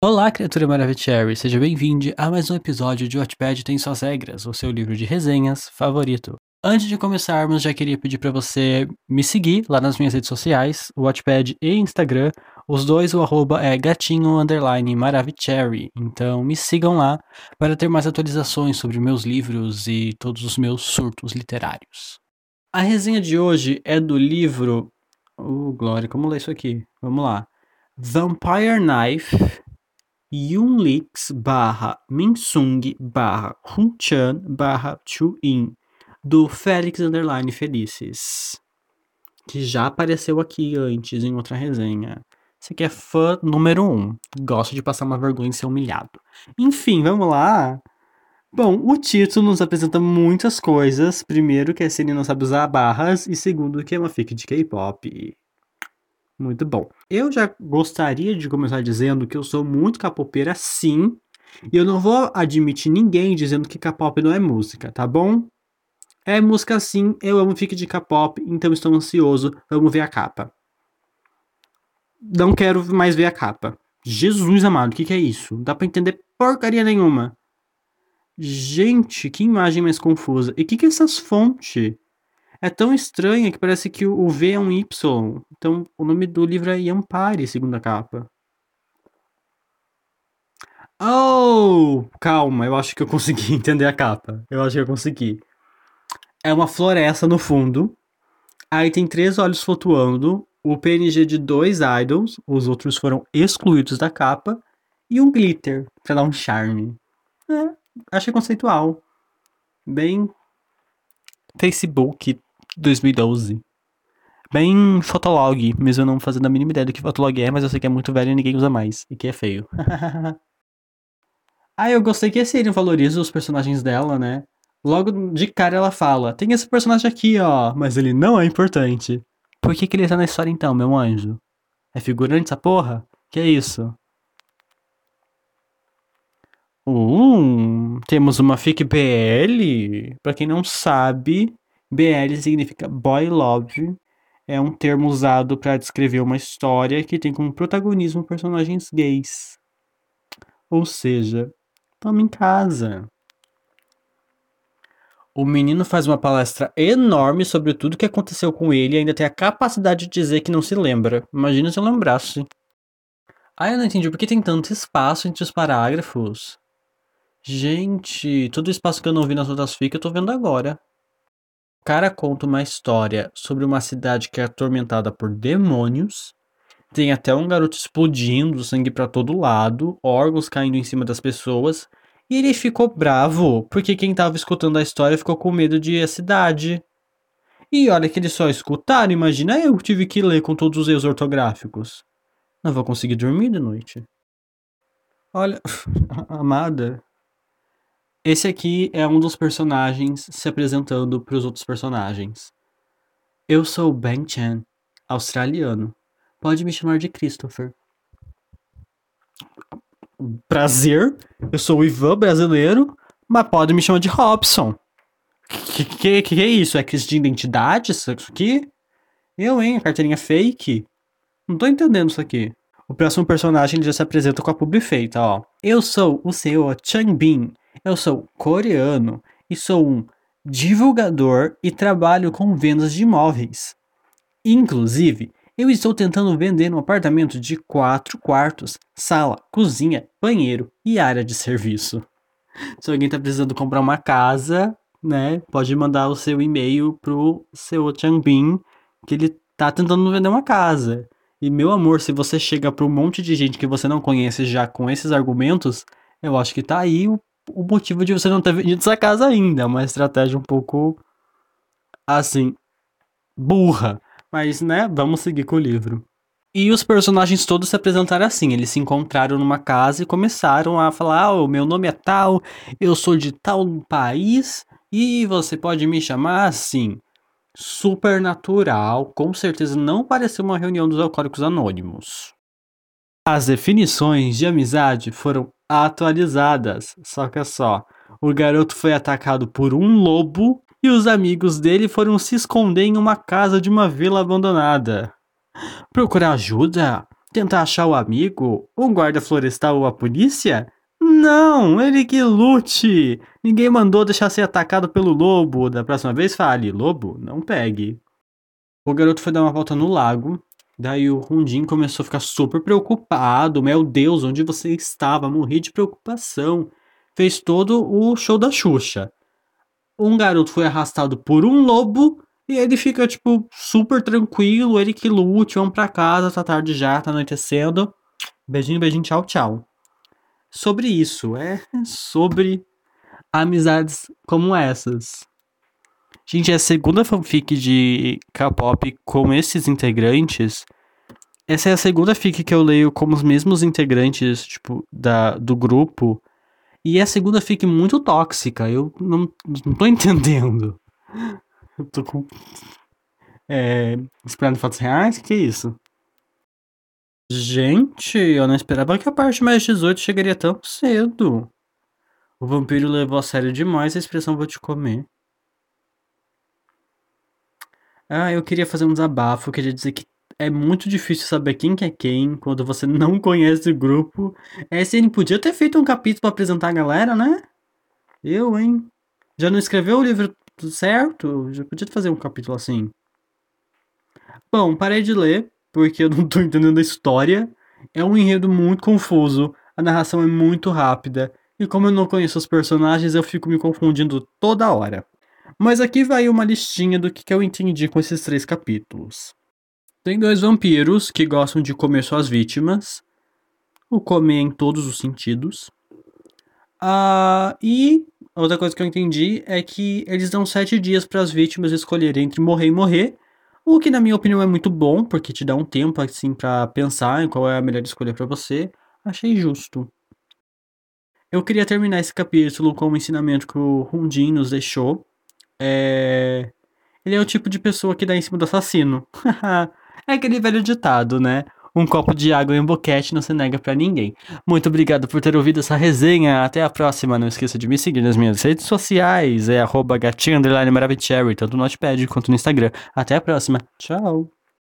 Olá, criatura Maravicherry, seja bem-vindo a mais um episódio de Wattpad Tem Suas Regras, o seu livro de resenhas favorito. Antes de começarmos, já queria pedir para você me seguir lá nas minhas redes sociais, o Wattpad e Instagram. Os dois, o arroba é gatinho underline Maravicherry. Então me sigam lá para ter mais atualizações sobre meus livros e todos os meus surtos literários. A resenha de hoje é do livro. Oh, Glória, como ler isso aqui? Vamos lá. Vampire Knife Yunlix barra Minsung barra Hunchan barra Chuin do Félix Underline Felices que já apareceu aqui antes em outra resenha. Você que é fã número um, gosta de passar uma vergonha e ser humilhado. Enfim, vamos lá. Bom, o título nos apresenta muitas coisas. Primeiro, que a série não sabe usar barras, e segundo, que é uma fic de K-pop. Muito bom. Eu já gostaria de começar dizendo que eu sou muito capopeira, sim. E eu não vou admitir ninguém dizendo que K-pop não é música, tá bom? É música sim, eu amo fic de K-pop, então estou ansioso, vamos ver a capa. Não quero mais ver a capa. Jesus amado, o que, que é isso? Não dá pra entender porcaria nenhuma. Gente, que imagem mais confusa. E o que, que é essas fontes? É tão estranha que parece que o V é um Y. Então, o nome do livro é Yampari, segundo a capa. Oh, calma, eu acho que eu consegui entender a capa. Eu acho que eu consegui. É uma floresta no fundo. Aí tem três olhos flutuando. O PNG de dois idols, os outros foram excluídos da capa. E um glitter, pra dar um charme. É, achei conceitual. Bem Facebook 2012. Bem Fotolog, mesmo eu não fazendo a mínima ideia do que Fotolog é, mas eu sei que é muito velho e ninguém usa mais, e que é feio. ah, eu gostei que a série valoriza os personagens dela, né? Logo de cara ela fala, tem esse personagem aqui, ó, mas ele não é importante. Por que, que ele tá na história então, meu anjo? É figurante essa porra? Que é isso? Um, temos uma fic BL. Pra quem não sabe, BL significa boy love, é um termo usado para descrever uma história que tem como protagonismo personagens gays. Ou seja, toma em casa. O menino faz uma palestra enorme sobre tudo que aconteceu com ele e ainda tem a capacidade de dizer que não se lembra. Imagina se eu lembrasse. Ah, eu não entendi por que tem tanto espaço entre os parágrafos. Gente, todo o espaço que eu não vi nas outras fic eu tô vendo agora cara conta uma história sobre uma cidade que é atormentada por demônios. Tem até um garoto explodindo, sangue para todo lado, órgãos caindo em cima das pessoas. E ele ficou bravo porque quem tava escutando a história ficou com medo de ir à cidade. E olha que eles só escutaram, imagina eu tive que ler com todos os erros ortográficos. Não vou conseguir dormir de noite. Olha, amada, esse aqui é um dos personagens se apresentando para os outros personagens. Eu sou Ben Chan, australiano. Pode me chamar de Christopher. Prazer, eu sou o Ivan brasileiro, mas pode me chamar de Robson. Que, que, que é isso? É crise de identidade isso aqui? Eu, hein? Carteirinha fake? Não tô entendendo isso aqui. O próximo personagem já se apresenta com a publi feita, ó. Eu sou o senhor Changbin, eu sou coreano e sou um divulgador e trabalho com vendas de imóveis. Inclusive, eu estou tentando vender um apartamento de quatro quartos, sala, cozinha, banheiro e área de serviço. Se alguém está precisando comprar uma casa, né, pode mandar o seu e-mail pro seu Changbin, que ele tá tentando vender uma casa. E meu amor, se você chega para um monte de gente que você não conhece já com esses argumentos, eu acho que tá aí o o motivo de você não ter vendido essa casa ainda. É uma estratégia um pouco assim, burra. Mas, né, vamos seguir com o livro. E os personagens todos se apresentaram assim. Eles se encontraram numa casa e começaram a falar: ah, o meu nome é tal, eu sou de tal país e você pode me chamar assim. Super natural, com certeza não pareceu uma reunião dos alcoólicos anônimos. As definições de amizade foram atualizadas. Só que é só, o garoto foi atacado por um lobo e os amigos dele foram se esconder em uma casa de uma vila abandonada. Procurar ajuda? Tentar achar o amigo? Um guarda florestal ou a polícia? Não, ele que lute! Ninguém mandou deixar ser atacado pelo lobo. Da próxima vez fale, lobo, não pegue. O garoto foi dar uma volta no lago. Daí o Rundim começou a ficar super preocupado. Meu Deus, onde você estava? Morri de preocupação. Fez todo o show da Xuxa. Um garoto foi arrastado por um lobo e ele fica, tipo, super tranquilo. Ele que lute, vamos pra casa, tá tarde já, tá anoitecendo. Beijinho, beijinho, tchau, tchau. Sobre isso, é sobre amizades como essas. Gente, a segunda fanfic de K-pop com esses integrantes. Essa é a segunda fic que eu leio com os mesmos integrantes, tipo, da, do grupo. E é a segunda fic muito tóxica. Eu não, não tô entendendo. Eu tô com. É. Esperando fotos reais? Que que é isso? Gente, eu não esperava que a parte mais 18 chegaria tão cedo. O vampiro levou a sério demais a expressão vou te comer. Ah, eu queria fazer um desabafo, eu queria dizer que é muito difícil saber quem que é quem quando você não conhece o grupo. Ele podia ter feito um capítulo pra apresentar a galera, né? Eu, hein? Já não escreveu o livro certo? Já podia fazer um capítulo assim. Bom, parei de ler, porque eu não tô entendendo a história. É um enredo muito confuso, a narração é muito rápida, e como eu não conheço os personagens, eu fico me confundindo toda hora. Mas aqui vai uma listinha do que, que eu entendi com esses três capítulos. Tem dois vampiros que gostam de comer suas vítimas, o comer em todos os sentidos. Ah, e outra coisa que eu entendi é que eles dão sete dias para as vítimas escolherem entre morrer e morrer, o que na minha opinião é muito bom, porque te dá um tempo assim para pensar em qual é a melhor escolha para você. Achei justo. Eu queria terminar esse capítulo com o ensinamento que o Rundin nos deixou, é... Ele é o tipo de pessoa que dá em cima do assassino. é aquele velho ditado, né? Um copo de água e um boquete não se nega para ninguém. Muito obrigado por ter ouvido essa resenha. Até a próxima. Não esqueça de me seguir nas minhas redes sociais. É arroba tanto no Notepad quanto no Instagram. Até a próxima. Tchau.